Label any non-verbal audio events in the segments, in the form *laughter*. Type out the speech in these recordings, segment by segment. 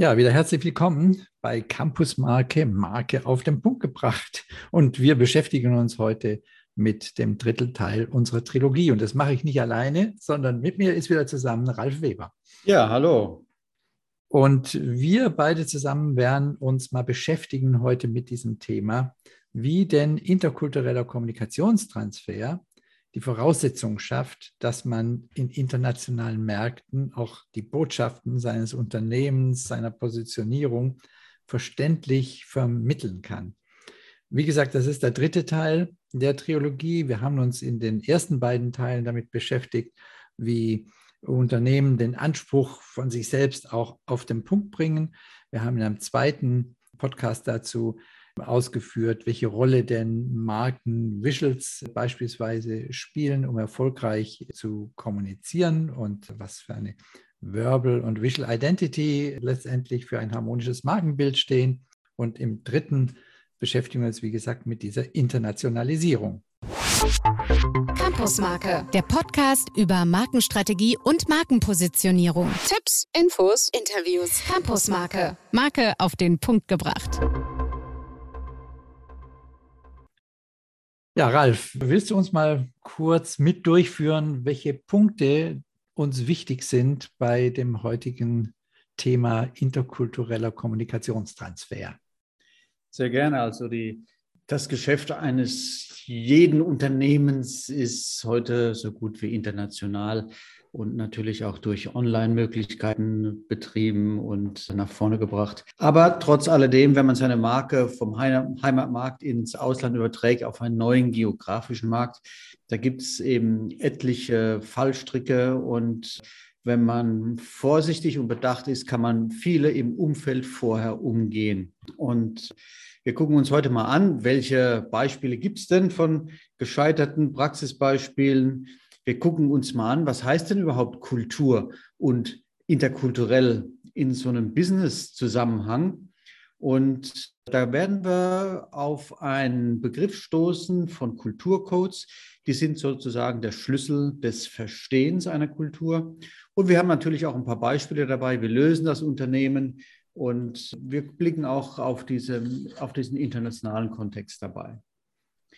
Ja, wieder herzlich willkommen bei Campus Marke, Marke auf den Punkt gebracht. Und wir beschäftigen uns heute mit dem Drittelteil unserer Trilogie. Und das mache ich nicht alleine, sondern mit mir ist wieder zusammen Ralf Weber. Ja, hallo. Und wir beide zusammen werden uns mal beschäftigen heute mit diesem Thema, wie denn interkultureller Kommunikationstransfer die Voraussetzung schafft, dass man in internationalen Märkten auch die Botschaften seines Unternehmens, seiner Positionierung verständlich vermitteln kann. Wie gesagt, das ist der dritte Teil der Trilogie. Wir haben uns in den ersten beiden Teilen damit beschäftigt, wie Unternehmen den Anspruch von sich selbst auch auf den Punkt bringen. Wir haben in einem zweiten Podcast dazu ausgeführt, welche Rolle denn Marken Visuals beispielsweise spielen, um erfolgreich zu kommunizieren und was für eine Verbal und Visual Identity letztendlich für ein harmonisches Markenbild stehen. Und im dritten beschäftigen wir uns, wie gesagt, mit dieser Internationalisierung. Campusmarke, der Podcast über Markenstrategie und Markenpositionierung. Tipps, Infos, Interviews. Campusmarke, Marke auf den Punkt gebracht. Ja, Ralf, willst du uns mal kurz mit durchführen, welche Punkte uns wichtig sind bei dem heutigen Thema interkultureller Kommunikationstransfer? Sehr gerne. Also die, das Geschäft eines jeden Unternehmens ist heute so gut wie international und natürlich auch durch Online-Möglichkeiten betrieben und nach vorne gebracht. Aber trotz alledem, wenn man seine Marke vom Heimatmarkt ins Ausland überträgt auf einen neuen geografischen Markt, da gibt es eben etliche Fallstricke und wenn man vorsichtig und bedacht ist, kann man viele im Umfeld vorher umgehen. Und wir gucken uns heute mal an, welche Beispiele gibt es denn von gescheiterten Praxisbeispielen, wir gucken uns mal an, was heißt denn überhaupt Kultur und interkulturell in so einem Business-Zusammenhang. Und da werden wir auf einen Begriff stoßen von Kulturcodes. Die sind sozusagen der Schlüssel des Verstehens einer Kultur. Und wir haben natürlich auch ein paar Beispiele dabei. Wir lösen das Unternehmen und wir blicken auch auf, diese, auf diesen internationalen Kontext dabei.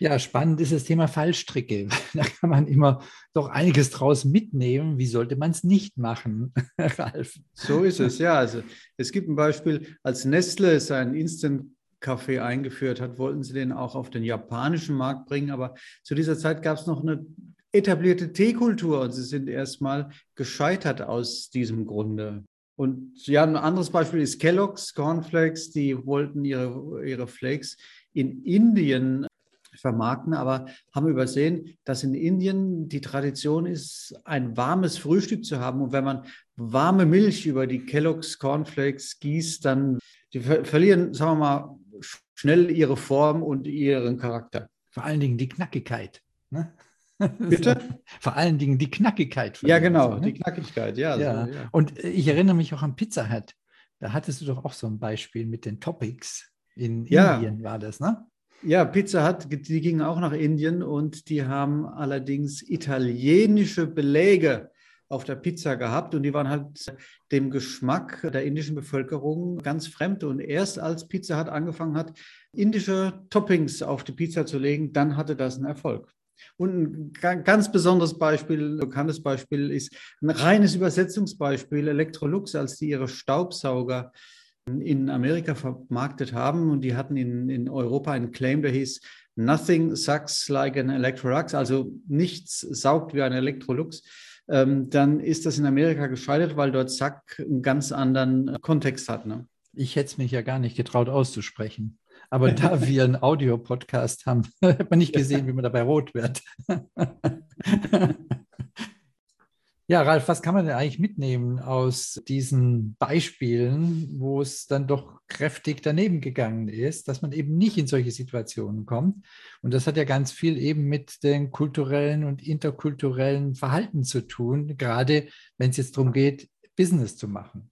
Ja, spannend ist das Thema Fallstricke. *laughs* Da kann man immer doch einiges draus mitnehmen. Wie sollte man es nicht machen, *laughs* Ralf? So ist es, ja. Also es gibt ein Beispiel, als Nestle seinen Instant-Kaffee eingeführt hat, wollten sie den auch auf den japanischen Markt bringen. Aber zu dieser Zeit gab es noch eine etablierte Teekultur und sie sind erstmal gescheitert aus diesem Grunde. Und ja, ein anderes Beispiel ist Kellogg's Cornflakes. Die wollten ihre, ihre Flakes in Indien vermarkten, aber haben übersehen, dass in Indien die Tradition ist, ein warmes Frühstück zu haben. Und wenn man warme Milch über die Kellogg's Cornflakes gießt, dann die ver verlieren, sagen wir mal, schnell ihre Form und ihren Charakter. Vor allen Dingen die Knackigkeit. Ne? *laughs* Bitte? Vor allen Dingen die Knackigkeit. Ja, genau, so, ne? die Knackigkeit, ja, ja. So, ja. Und ich erinnere mich auch an Pizza Hut. Da hattest du doch auch so ein Beispiel mit den Topics. In ja. Indien war das, ne? Ja, Pizza Hut, die gingen auch nach Indien und die haben allerdings italienische Beläge auf der Pizza gehabt und die waren halt dem Geschmack der indischen Bevölkerung ganz fremd. Und erst als Pizza Hut angefangen hat, indische Toppings auf die Pizza zu legen, dann hatte das einen Erfolg. Und ein ganz besonderes Beispiel, bekanntes Beispiel ist ein reines Übersetzungsbeispiel, Electrolux, als die ihre Staubsauger in Amerika vermarktet haben und die hatten in, in Europa einen Claim, der hieß Nothing sucks like an Electrolux, also nichts saugt wie ein Electrolux, ähm, dann ist das in Amerika gescheitert, weil dort Sack einen ganz anderen äh, Kontext hat. Ne? Ich hätte es mich ja gar nicht getraut auszusprechen. Aber *laughs* da wir einen Audiopodcast haben, *laughs* hat man nicht gesehen, wie man dabei rot wird. *laughs* Ja, Ralf, was kann man denn eigentlich mitnehmen aus diesen Beispielen, wo es dann doch kräftig daneben gegangen ist, dass man eben nicht in solche Situationen kommt? Und das hat ja ganz viel eben mit den kulturellen und interkulturellen Verhalten zu tun, gerade wenn es jetzt darum geht, Business zu machen.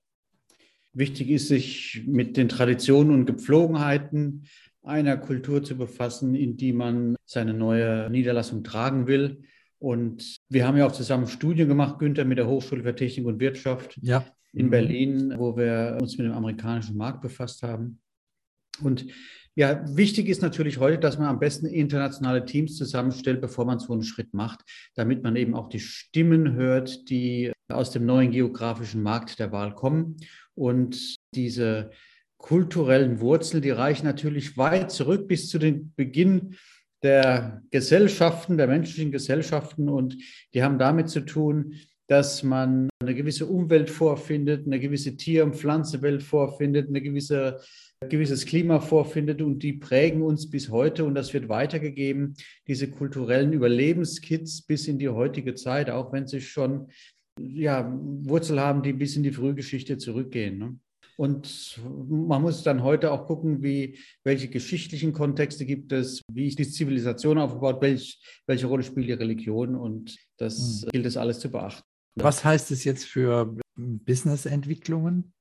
Wichtig ist, sich mit den Traditionen und Gepflogenheiten einer Kultur zu befassen, in die man seine neue Niederlassung tragen will Und wir haben ja auch zusammen Studien gemacht, Günther, mit der Hochschule für Technik und Wirtschaft ja. in mhm. Berlin, wo wir uns mit dem amerikanischen Markt befasst haben. Und ja, wichtig ist natürlich heute, dass man am besten internationale Teams zusammenstellt, bevor man so einen Schritt macht, damit man eben auch die Stimmen hört, die aus dem neuen geografischen Markt der Wahl kommen. Und diese kulturellen Wurzeln, die reichen natürlich weit zurück bis zu dem Beginn der Gesellschaften, der menschlichen Gesellschaften. Und die haben damit zu tun, dass man eine gewisse Umwelt vorfindet, eine gewisse Tier- und Pflanzenwelt vorfindet, eine gewisse gewisses Klima vorfindet und die prägen uns bis heute und das wird weitergegeben, diese kulturellen Überlebenskits bis in die heutige Zeit, auch wenn sie schon ja, Wurzel haben, die bis in die Frühgeschichte zurückgehen. Ne? Und man muss dann heute auch gucken, wie, welche geschichtlichen Kontexte gibt es, wie ist die Zivilisation aufgebaut, welch, welche Rolle spielt die Religion und das mhm. gilt es alles zu beachten. Was heißt es jetzt für Business-Entwicklungen?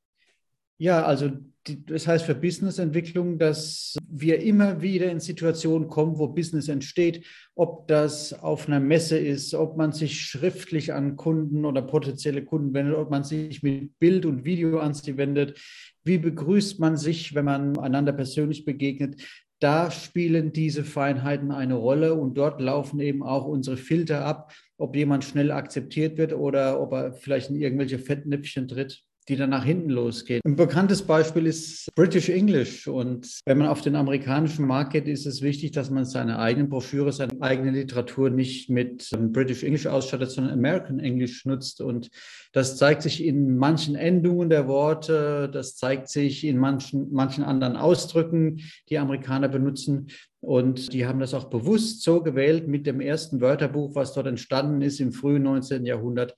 Ja, also die, das heißt für Businessentwicklung, dass wir immer wieder in Situationen kommen, wo Business entsteht, ob das auf einer Messe ist, ob man sich schriftlich an Kunden oder potenzielle Kunden wendet, ob man sich mit Bild und Video an sie wendet. Wie begrüßt man sich, wenn man einander persönlich begegnet? Da spielen diese Feinheiten eine Rolle und dort laufen eben auch unsere Filter ab, ob jemand schnell akzeptiert wird oder ob er vielleicht in irgendwelche Fettnäpfchen tritt die dann nach hinten losgeht. Ein bekanntes Beispiel ist British English. Und wenn man auf den amerikanischen Markt geht, ist es wichtig, dass man seine eigenen Broschüre, seine eigene Literatur nicht mit British English ausstattet, sondern American English nutzt. Und das zeigt sich in manchen Endungen der Worte, das zeigt sich in manchen, manchen anderen Ausdrücken, die Amerikaner benutzen. Und die haben das auch bewusst so gewählt mit dem ersten Wörterbuch, was dort entstanden ist im frühen 19. Jahrhundert,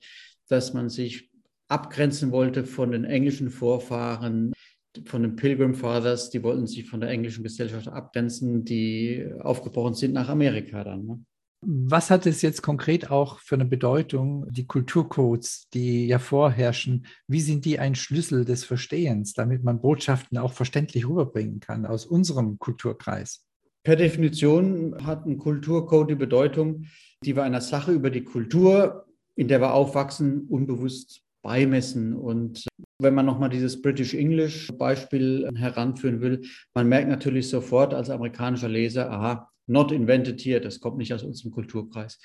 dass man sich abgrenzen wollte von den englischen Vorfahren, von den Pilgrim Fathers, die wollten sich von der englischen Gesellschaft abgrenzen, die aufgebrochen sind nach Amerika dann. Ne? Was hat es jetzt konkret auch für eine Bedeutung, die Kulturcodes, die ja vorherrschen? Wie sind die ein Schlüssel des Verstehens, damit man Botschaften auch verständlich rüberbringen kann aus unserem Kulturkreis? Per Definition hat ein Kulturcode die Bedeutung, die wir einer Sache über die Kultur, in der wir aufwachsen, unbewusst beimessen. Und wenn man nochmal dieses British English Beispiel heranführen will, man merkt natürlich sofort als amerikanischer Leser, aha, not invented here, das kommt nicht aus unserem Kulturkreis.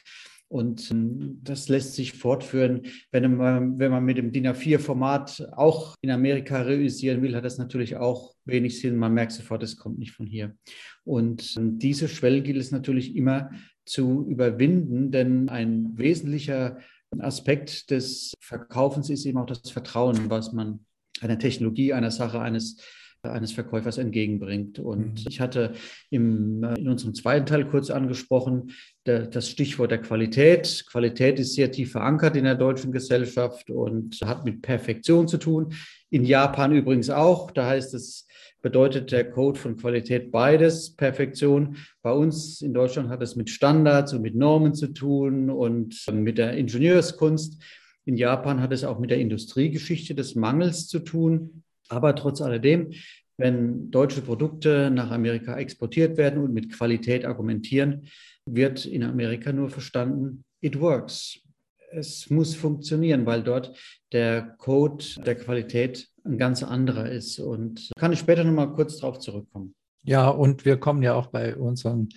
Und ähm, das lässt sich fortführen. Wenn man, wenn man mit dem DIN A4-Format auch in Amerika realisieren will, hat das natürlich auch wenig Sinn. Man merkt sofort, es kommt nicht von hier. Und ähm, diese Schwelle gilt es natürlich immer zu überwinden, denn ein wesentlicher ein Aspekt des Verkaufens ist eben auch das Vertrauen, was man einer Technologie, einer Sache, eines eines Verkäufers entgegenbringt. Und mhm. ich hatte im, äh, in unserem zweiten Teil kurz angesprochen, der, das Stichwort der Qualität. Qualität ist sehr tief verankert in der deutschen Gesellschaft und hat mit Perfektion zu tun. In Japan übrigens auch. Da heißt es, bedeutet der Code von Qualität beides, Perfektion. Bei uns in Deutschland hat es mit Standards und mit Normen zu tun und mit der Ingenieurskunst. In Japan hat es auch mit der Industriegeschichte des Mangels zu tun. Aber trotz alledem, wenn deutsche Produkte nach Amerika exportiert werden und mit Qualität argumentieren, wird in Amerika nur verstanden, it works. Es muss funktionieren, weil dort der Code der Qualität ein ganz anderer ist. Und kann ich später nochmal kurz darauf zurückkommen. Ja, und wir kommen ja auch bei unseren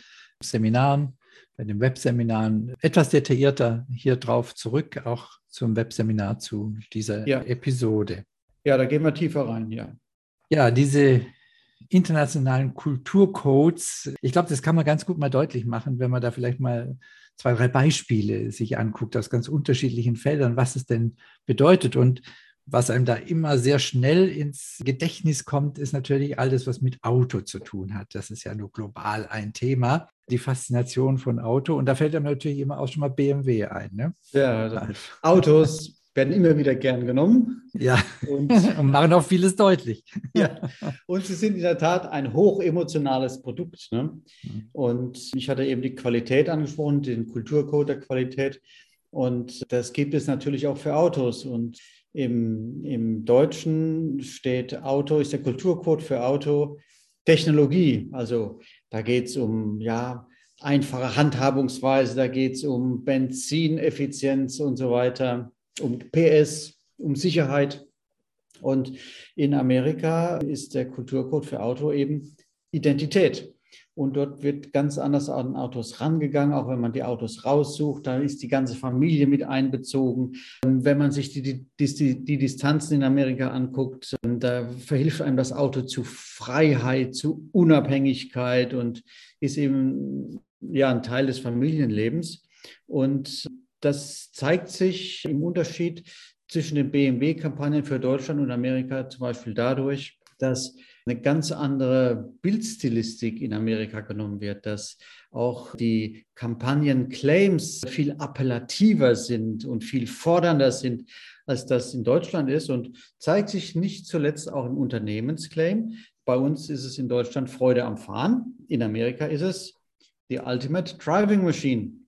Seminaren, bei den Webseminaren etwas detaillierter hier drauf zurück, auch zum Webseminar zu dieser ja. Episode. Ja, da gehen wir tiefer rein, ja. Ja, diese internationalen Kulturcodes, ich glaube, das kann man ganz gut mal deutlich machen, wenn man da vielleicht mal zwei, drei Beispiele sich anguckt aus ganz unterschiedlichen Feldern, was es denn bedeutet. Und was einem da immer sehr schnell ins Gedächtnis kommt, ist natürlich alles, was mit Auto zu tun hat. Das ist ja nur global ein Thema, die Faszination von Auto. Und da fällt einem natürlich immer auch schon mal BMW ein. Ne? Ja, also Autos werden immer wieder gern genommen. Ja, und, *laughs* und machen auch vieles deutlich. *laughs* Ja, und sie sind in der Tat ein hochemotionales Produkt. Ne? Mhm. Und ich hatte eben die Qualität angesprochen, den Kulturcode der Qualität. Und das gibt es natürlich auch für Autos. Und im, im Deutschen steht Auto, ist der Kulturcode für Auto Technologie. Also da geht es um ja, einfache Handhabungsweise, da geht es um Benzineffizienz und so weiter, um PS, um Sicherheit. Und in Amerika ist der Kulturcode für Auto eben Identität. Und dort wird ganz anders an Autos rangegangen, auch wenn man die Autos raussucht. Da ist die ganze Familie mit einbezogen. Wenn man sich die, die, die, die Distanzen in Amerika anguckt, da verhilft einem das Auto zu Freiheit, zu Unabhängigkeit und ist eben ja ein Teil des Familienlebens. Und das zeigt sich im Unterschied zwischen den BMW-Kampagnen für Deutschland und Amerika zum Beispiel dadurch, dass eine ganz andere Bildstilistik in Amerika genommen wird, dass auch die Kampagnen-Claims viel appellativer sind und viel fordernder sind, als das in Deutschland ist und zeigt sich nicht zuletzt auch im Unternehmensclaim. Bei uns ist es in Deutschland Freude am Fahren. In Amerika ist es die Ultimate Driving Machine.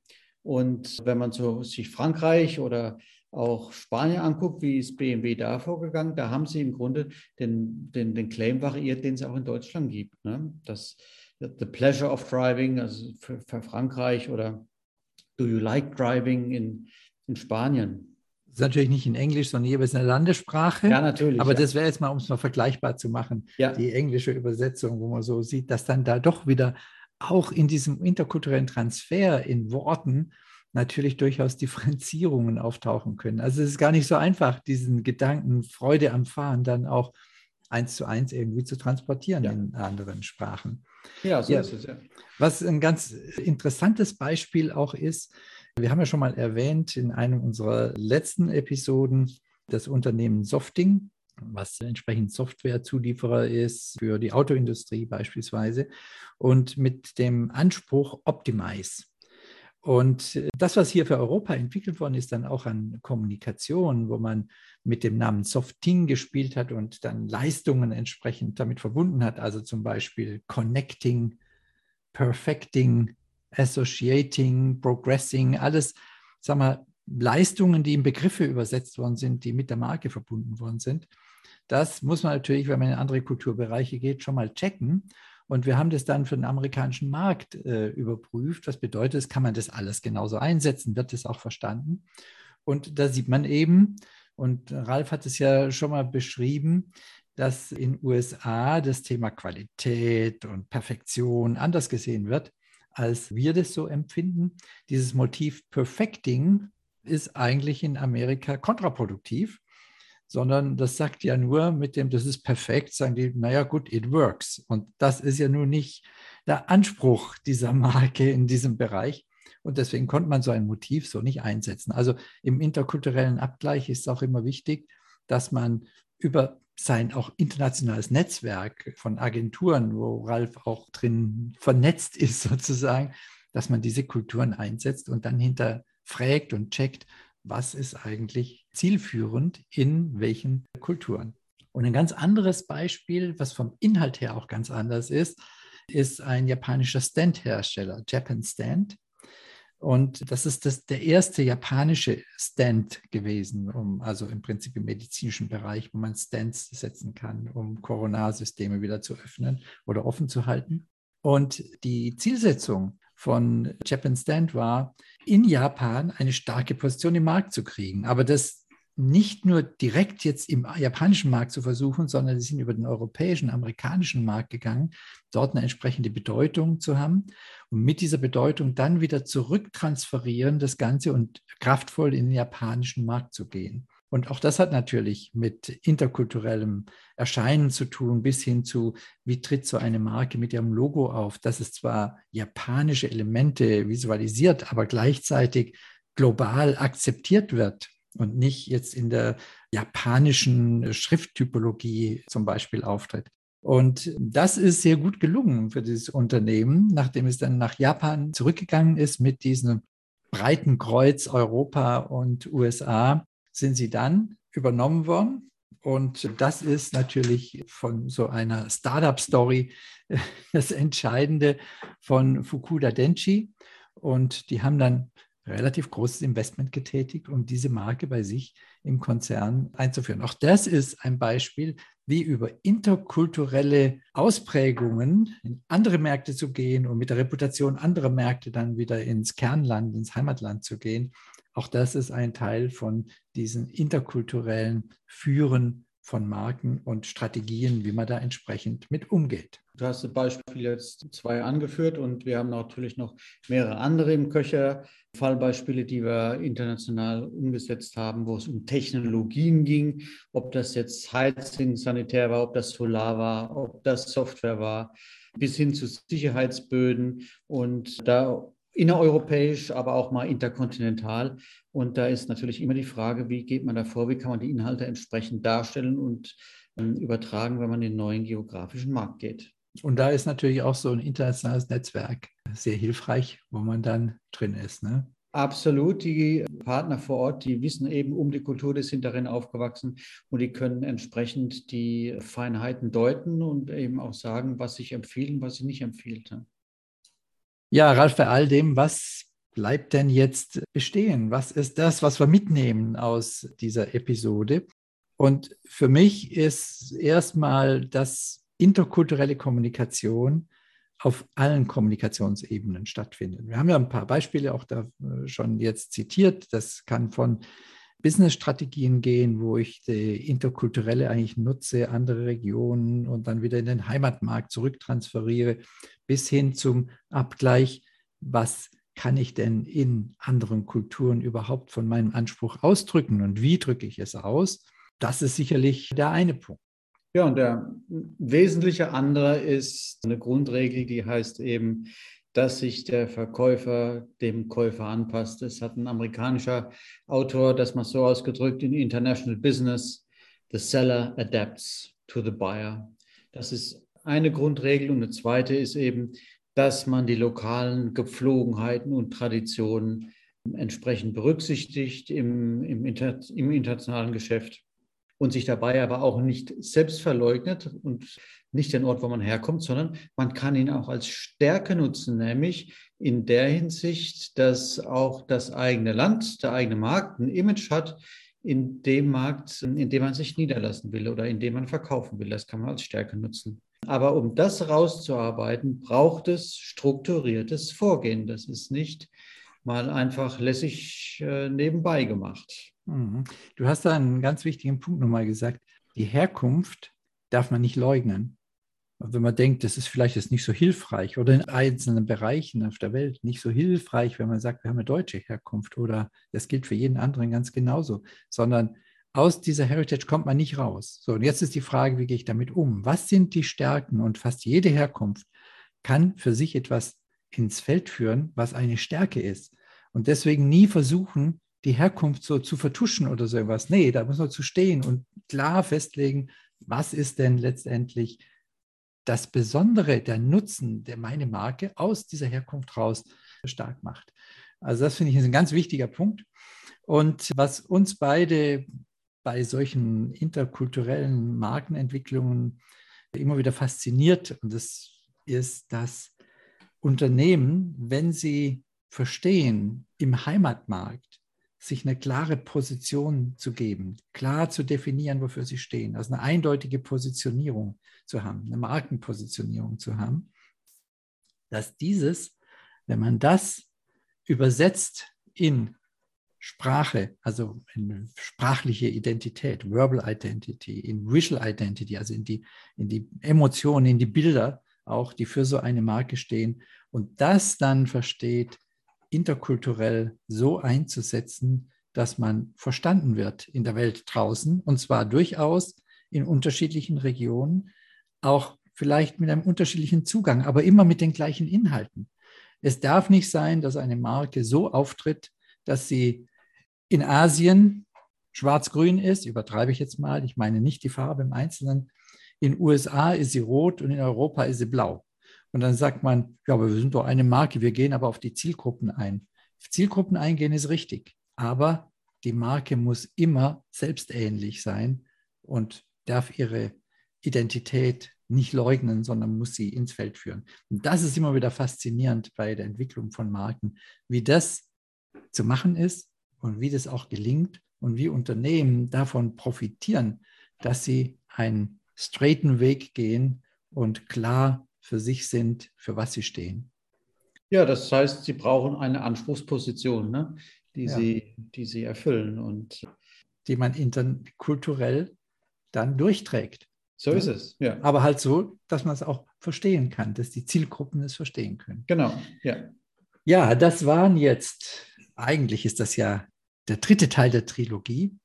Und wenn man so sich Frankreich oder auch Spanien anguckt, wie ist BMW da vorgegangen, da haben sie im Grunde den, den, den Claim variiert, den es auch in Deutschland gibt. Ne? Das The Pleasure of Driving, also für, für Frankreich oder Do You Like Driving in, in Spanien. Das ist natürlich nicht in Englisch, sondern jeweils in der Landessprache. Ja, natürlich. Aber ja. das wäre jetzt mal, um es mal vergleichbar zu machen, ja. die englische Übersetzung, wo man so sieht, dass dann da doch wieder auch in diesem interkulturellen Transfer in Worten natürlich durchaus Differenzierungen auftauchen können. Also es ist gar nicht so einfach, diesen Gedanken Freude am Fahren dann auch eins zu eins irgendwie zu transportieren ja. in anderen Sprachen. Ja, so ja. ist es ja. Was ein ganz interessantes Beispiel auch ist, wir haben ja schon mal erwähnt in einem unserer letzten Episoden das Unternehmen Softing, was entsprechend Softwarezulieferer ist für die Autoindustrie beispielsweise und mit dem Anspruch Optimize. Und das, was hier für Europa entwickelt worden ist, dann auch an Kommunikation, wo man mit dem Namen Softing gespielt hat und dann Leistungen entsprechend damit verbunden hat, also zum Beispiel Connecting, Perfecting, Associating, Progressing, alles, sagen wir, Leistungen, die in Begriffe übersetzt worden sind, die mit der Marke verbunden worden sind. Das muss man natürlich, wenn man in andere Kulturbereiche geht, schon mal checken. Und wir haben das dann für den amerikanischen Markt äh, überprüft. Was bedeutet das? Kann man das alles genauso einsetzen? Wird das auch verstanden? Und da sieht man eben, und Ralf hat es ja schon mal beschrieben, dass in USA das Thema Qualität und Perfektion anders gesehen wird, als wir das so empfinden. Dieses Motiv Perfecting ist eigentlich in Amerika kontraproduktiv sondern das sagt ja nur mit dem, das ist perfekt, sagen die, naja gut, it works. Und das ist ja nun nicht der Anspruch dieser Marke in diesem Bereich. Und deswegen konnte man so ein Motiv so nicht einsetzen. Also im interkulturellen Abgleich ist es auch immer wichtig, dass man über sein auch internationales Netzwerk von Agenturen, wo Ralf auch drin vernetzt ist *laughs* sozusagen, dass man diese Kulturen einsetzt und dann hinterfragt und checkt, was ist eigentlich zielführend in welchen Kulturen. Und ein ganz anderes Beispiel, was vom Inhalt her auch ganz anders ist, ist ein japanischer Stand-Hersteller, Japan Stand. Und das ist das, der erste japanische Stand gewesen, um, also im Prinzip im medizinischen Bereich, wo man Stands setzen kann, um Coronarsysteme wieder zu öffnen oder offen zu halten. Und die Zielsetzung von Japan Stand war, in Japan eine starke Position im Markt zu kriegen. Aber das nicht nur direkt jetzt im japanischen Markt zu versuchen, sondern sie sind über den europäischen, amerikanischen Markt gegangen, dort eine entsprechende Bedeutung zu haben und mit dieser Bedeutung dann wieder zurücktransferieren, das Ganze und kraftvoll in den japanischen Markt zu gehen. Und auch das hat natürlich mit interkulturellem Erscheinen zu tun, bis hin zu, wie tritt so eine Marke mit ihrem Logo auf, dass es zwar japanische Elemente visualisiert, aber gleichzeitig global akzeptiert wird und nicht jetzt in der japanischen Schrifttypologie zum Beispiel auftritt. Und das ist sehr gut gelungen für dieses Unternehmen, nachdem es dann nach Japan zurückgegangen ist mit diesem breiten Kreuz Europa und USA sind sie dann übernommen worden. Und das ist natürlich von so einer Startup-Story das Entscheidende von Fukuda Denshi. Und die haben dann relativ großes Investment getätigt, um diese Marke bei sich im Konzern einzuführen. Auch das ist ein Beispiel, wie über interkulturelle Ausprägungen in andere Märkte zu gehen und mit der Reputation anderer Märkte dann wieder ins Kernland, ins Heimatland zu gehen. Auch das ist ein Teil von diesen interkulturellen Führen von Marken und Strategien, wie man da entsprechend mit umgeht. Du hast das Beispiel jetzt zwei angeführt und wir haben natürlich noch mehrere andere im Köcher. Fallbeispiele, die wir international umgesetzt haben, wo es um Technologien ging, ob das jetzt Heizung, Sanitär war, ob das Solar war, ob das Software war, bis hin zu Sicherheitsböden. Und da innereuropäisch, aber auch mal interkontinental. Und da ist natürlich immer die Frage, wie geht man da vor, wie kann man die Inhalte entsprechend darstellen und ähm, übertragen, wenn man in den neuen geografischen Markt geht. Und da ist natürlich auch so ein internationales Netzwerk sehr hilfreich, wo man dann drin ist. Ne? Absolut. Die Partner vor Ort, die wissen eben um die Kultur, die sind darin aufgewachsen und die können entsprechend die Feinheiten deuten und eben auch sagen, was sich empfiehlt und was sich nicht empfiehlt. Ja, Ralf, bei all dem, was bleibt denn jetzt bestehen? Was ist das, was wir mitnehmen aus dieser Episode? Und für mich ist erstmal, dass interkulturelle Kommunikation auf allen Kommunikationsebenen stattfindet. Wir haben ja ein paar Beispiele auch da äh, schon jetzt zitiert. Das kann von Business-Strategien gehen, wo ich die interkulturelle eigentlich nutze, andere Regionen und dann wieder in den Heimatmarkt zurücktransferiere, bis hin zum Abgleich, was kann ich denn in anderen Kulturen überhaupt von meinem Anspruch ausdrücken und wie drücke ich es aus? Das ist sicherlich der eine Punkt. Ja, und der wesentliche andere ist eine Grundregel, die heißt eben, dass sich der Verkäufer dem Käufer anpasst. Es hat ein amerikanischer Autor das mal so ausgedrückt in International Business, the seller adapts to the buyer. Das ist eine Grundregel und eine zweite ist eben, dass man die lokalen Gepflogenheiten und Traditionen entsprechend berücksichtigt im, im, Inter, im internationalen Geschäft und sich dabei aber auch nicht selbst verleugnet und nicht den Ort, wo man herkommt, sondern man kann ihn auch als Stärke nutzen, nämlich in der Hinsicht, dass auch das eigene Land, der eigene Markt ein Image hat, in dem Markt, in dem man sich niederlassen will oder in dem man verkaufen will. Das kann man als Stärke nutzen. Aber um das rauszuarbeiten, braucht es strukturiertes Vorgehen. Das ist nicht mal einfach lässig äh, nebenbei gemacht. Mhm. Du hast da einen ganz wichtigen Punkt nochmal gesagt. Die Herkunft darf man nicht leugnen wenn man denkt, das ist vielleicht jetzt nicht so hilfreich oder in einzelnen Bereichen auf der Welt nicht so hilfreich, wenn man sagt, wir haben eine deutsche Herkunft oder das gilt für jeden anderen ganz genauso, sondern aus dieser Heritage kommt man nicht raus. So, und jetzt ist die Frage, wie gehe ich damit um? Was sind die Stärken? Und fast jede Herkunft kann für sich etwas ins Feld führen, was eine Stärke ist. Und deswegen nie versuchen, die Herkunft so zu vertuschen oder so etwas. Nee, da muss man zu stehen und klar festlegen, was ist denn letztendlich das Besondere, der Nutzen, der meine Marke aus dieser Herkunft raus stark macht. Also das finde ich ist ein ganz wichtiger Punkt. Und was uns beide bei solchen interkulturellen Markenentwicklungen immer wieder fasziniert, und das ist, dass Unternehmen, wenn sie verstehen, im Heimatmarkt sich eine klare Position zu geben, klar zu definieren, wofür sie stehen, also eine eindeutige Positionierung zu haben, eine Markenpositionierung zu haben, dass dieses, wenn man das übersetzt in Sprache, also in sprachliche Identität, Verbal Identity, in Visual Identity, also in die, in die Emotionen, in die Bilder auch, die für so eine Marke stehen und das dann versteht, interkulturell so einzusetzen, dass man verstanden wird in der Welt draußen und zwar durchaus in unterschiedlichen Regionen, auch vielleicht mit einem unterschiedlichen Zugang, aber immer mit den gleichen Inhalten. Es darf nicht sein, dass eine Marke so auftritt, dass sie in Asien schwarz-grün ist, übertreibe ich jetzt mal, ich meine nicht die Farbe im Einzelnen. In USA ist sie rot und in Europa ist sie blau. Und dann sagt man, ja, aber wir sind doch eine Marke, wir gehen aber auf die Zielgruppen ein. Zielgruppen eingehen ist richtig, aber die Marke muss immer selbstähnlich sein und darf ihre Identität nicht leugnen, sondern muss sie ins Feld führen. Und das ist immer wieder faszinierend bei der Entwicklung von Marken, wie das zu machen ist und wie das auch gelingt und wie Unternehmen davon profitieren, dass sie einen straighten Weg gehen und klar für sich sind, für was sie stehen. Ja, das heißt, sie brauchen eine Anspruchsposition, ne? die, ja. sie, die sie erfüllen und die man interkulturell dann durchträgt. So ist es, ja. Aber halt so, dass man es auch verstehen kann, dass die Zielgruppen es verstehen können. Genau, ja. Ja, das waren jetzt, eigentlich ist das ja der dritte Teil der Trilogie.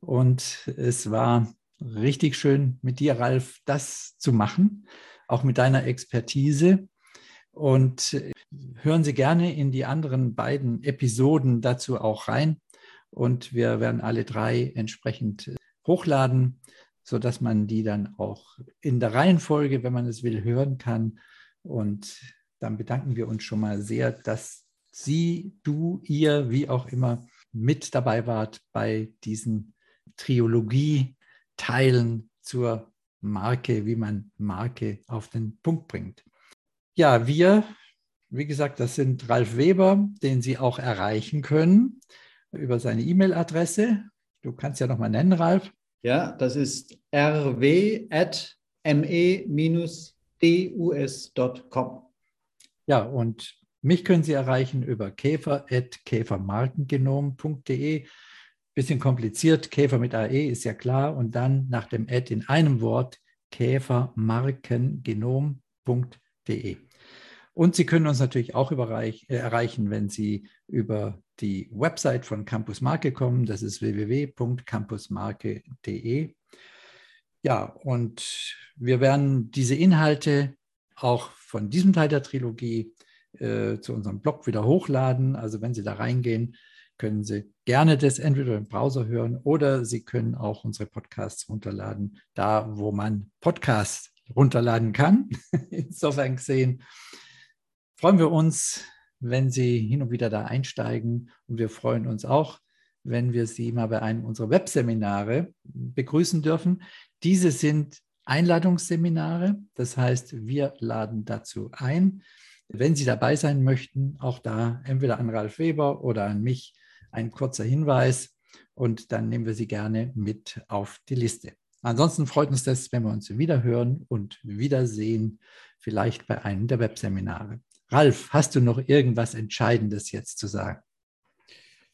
Und es war richtig schön mit dir, Ralf, das zu machen, auch mit deiner Expertise. Und hören Sie gerne in die anderen beiden Episoden dazu auch rein. Und wir werden alle drei entsprechend hochladen, sodass man die dann auch in der Reihenfolge, wenn man es will, hören kann. Und dann bedanken wir uns schon mal sehr, dass Sie, du, ihr, wie auch immer, mit dabei wart bei diesen Triologie-Teilen zur Marke, wie man Marke auf den Punkt bringt. Ja, wir, wie gesagt, das sind Ralf Weber, den Sie auch erreichen können über seine E-Mail-Adresse. Du kannst ja nochmal nennen, Ralf. Ja, das ist rw.me-dus.com. Ja, und mich können Sie erreichen über käfer.käfermarkengenom.de. Bisschen kompliziert, Käfer mit AE ist ja klar. Und dann nach dem Ad in einem Wort käfermarkengenom.de. Und Sie können uns natürlich auch äh, erreichen, wenn Sie über die Website von Campus Marke kommen. Das ist www.campusmarke.de. Ja, und wir werden diese Inhalte auch von diesem Teil der Trilogie äh, zu unserem Blog wieder hochladen. Also wenn Sie da reingehen, können Sie gerne das entweder im Browser hören oder Sie können auch unsere Podcasts runterladen, da wo man Podcasts runterladen kann. *laughs* Insofern gesehen freuen wir uns, wenn Sie hin und wieder da einsteigen. Und wir freuen uns auch, wenn wir Sie mal bei einem unserer Webseminare begrüßen dürfen. Diese sind Einladungsseminare. Das heißt, wir laden dazu ein. Wenn Sie dabei sein möchten, auch da entweder an Ralf Weber oder an mich ein kurzer Hinweis und dann nehmen wir Sie gerne mit auf die Liste. Ansonsten freut uns das, wenn wir uns wieder hören und wiedersehen, vielleicht bei einem der Webseminare. Ralf, hast du noch irgendwas Entscheidendes jetzt zu sagen?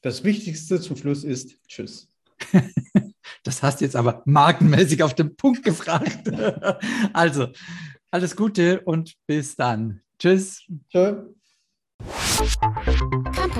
Das Wichtigste zum Schluss ist Tschüss. *laughs* das hast du jetzt aber markenmäßig auf den Punkt gefragt. *laughs* also, alles Gute und bis dann. Tschüss. Tschö.